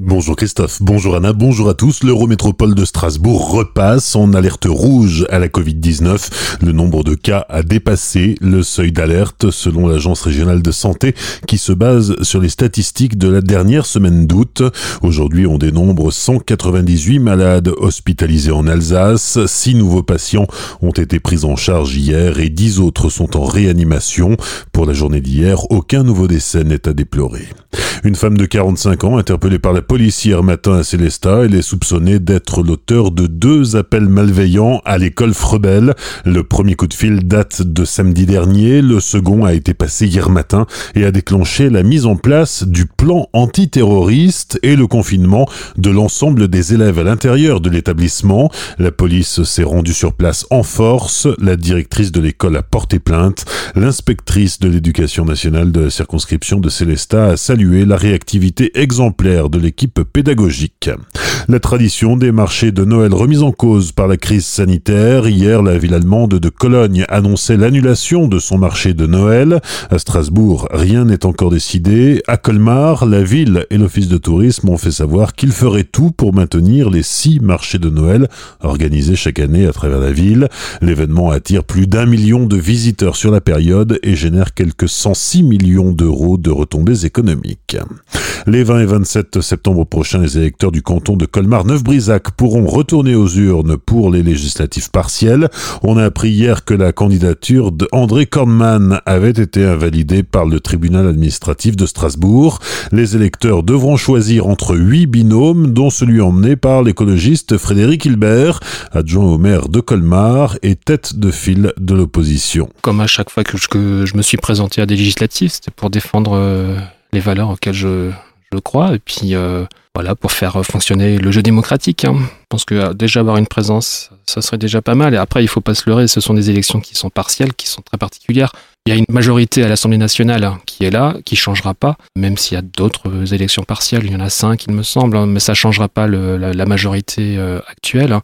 Bonjour Christophe, bonjour Anna, bonjour à tous. L'Eurométropole de Strasbourg repasse en alerte rouge à la Covid-19. Le nombre de cas a dépassé le seuil d'alerte selon l'Agence régionale de santé qui se base sur les statistiques de la dernière semaine d'août. Aujourd'hui, on dénombre 198 malades hospitalisés en Alsace. 6 nouveaux patients ont été pris en charge hier et 10 autres sont en réanimation. Pour la journée d'hier, aucun nouveau décès n'est à déplorer. Une femme de 45 ans interpellée par la police hier matin à Célestat, elle est soupçonnée d'être l'auteur de deux appels malveillants à l'école Frebel. Le premier coup de fil date de samedi dernier, le second a été passé hier matin et a déclenché la mise en place du plan antiterroriste et le confinement de l'ensemble des élèves à l'intérieur de l'établissement. La police s'est rendue sur place en force, la directrice de l'école a porté plainte, l'inspectrice de l'éducation nationale de la circonscription de Célestat a salué la réactivité exemplaire de l'équipe pédagogique. La tradition des marchés de Noël remise en cause par la crise sanitaire. Hier, la ville allemande de Cologne annonçait l'annulation de son marché de Noël. À Strasbourg, rien n'est encore décidé. À Colmar, la ville et l'office de tourisme ont fait savoir qu'ils feraient tout pour maintenir les six marchés de Noël organisés chaque année à travers la ville. L'événement attire plus d'un million de visiteurs sur la période et génère quelques 106 millions d'euros de retombées économiques. Les 20 et 27 septembre prochains, les électeurs du canton de Colmar-Neuf-Brisac pourront retourner aux urnes pour les législatives partielles. On a appris hier que la candidature d'André Kornmann avait été invalidée par le tribunal administratif de Strasbourg. Les électeurs devront choisir entre huit binômes, dont celui emmené par l'écologiste Frédéric Hilbert, adjoint au maire de Colmar et tête de file de l'opposition. Comme à chaque fois que je, me suis présenté à des législatives, c'était pour défendre euh, les valeurs auxquelles je, je crois, et puis euh, voilà, pour faire fonctionner le jeu démocratique. Hein. Je pense que euh, déjà avoir une présence, ça serait déjà pas mal. Et après, il faut pas se leurrer, ce sont des élections qui sont partielles, qui sont très particulières. Il y a une majorité à l'Assemblée nationale hein, qui est là, qui changera pas, même s'il y a d'autres élections partielles, il y en a cinq, il me semble, hein, mais ça changera pas la, majorité euh, actuelle.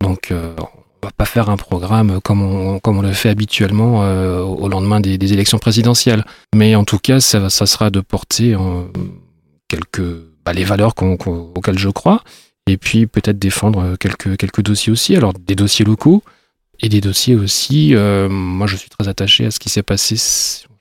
Donc, on va pas faire un programme comme on, le fait habituellement au lendemain des, élections présidentielles. Mais en tout cas, ça, ça sera de porter quelques bah, les valeurs auxquelles je crois, et puis peut-être défendre euh, quelques, quelques dossiers aussi. Alors des dossiers locaux et des dossiers aussi. Euh, moi, je suis très attaché à ce qui s'est passé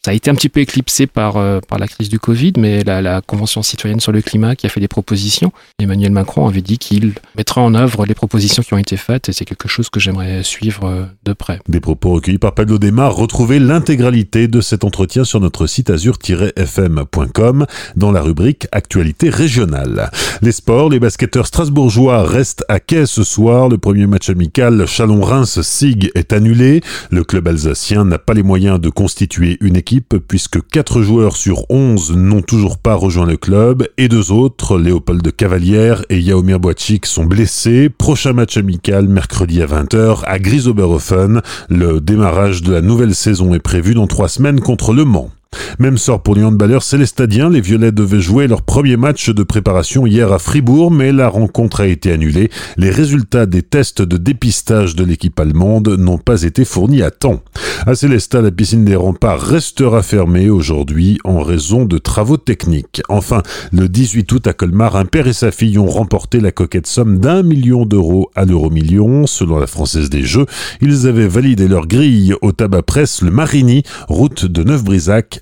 ça a été un petit peu éclipsé par, euh, par la crise du Covid, mais la, la, Convention citoyenne sur le climat qui a fait des propositions, Emmanuel Macron avait dit qu'il mettra en œuvre les propositions qui ont été faites et c'est quelque chose que j'aimerais suivre euh, de près. Des propos recueillis par Pablo Desmar. Retrouvez l'intégralité de cet entretien sur notre site azur-fm.com dans la rubrique Actualité régionale. Les sports, les basketteurs strasbourgeois restent à quai ce soir. Le premier match amical Chalon-Reims-Sig est annulé. Le club alsacien n'a pas les moyens de constituer une équipe puisque 4 joueurs sur 11 n'ont toujours pas rejoint le club et deux autres, Léopold Cavalière et Yaomir Boachik, sont blessés. Prochain match amical mercredi à 20h à Grisoberhofen. Le démarrage de la nouvelle saison est prévu dans trois semaines contre Le Mans. Même sort pour les handballeurs célestadiens. Les Violets devaient jouer leur premier match de préparation hier à Fribourg, mais la rencontre a été annulée. Les résultats des tests de dépistage de l'équipe allemande n'ont pas été fournis à temps. À Célestat, la piscine des remparts restera fermée aujourd'hui en raison de travaux techniques. Enfin, le 18 août à Colmar, un père et sa fille ont remporté la coquette somme d'un million d'euros à l'euro million. Selon la Française des Jeux, ils avaient validé leur grille au tabac presse le Marigny, route de Neuf-Brisac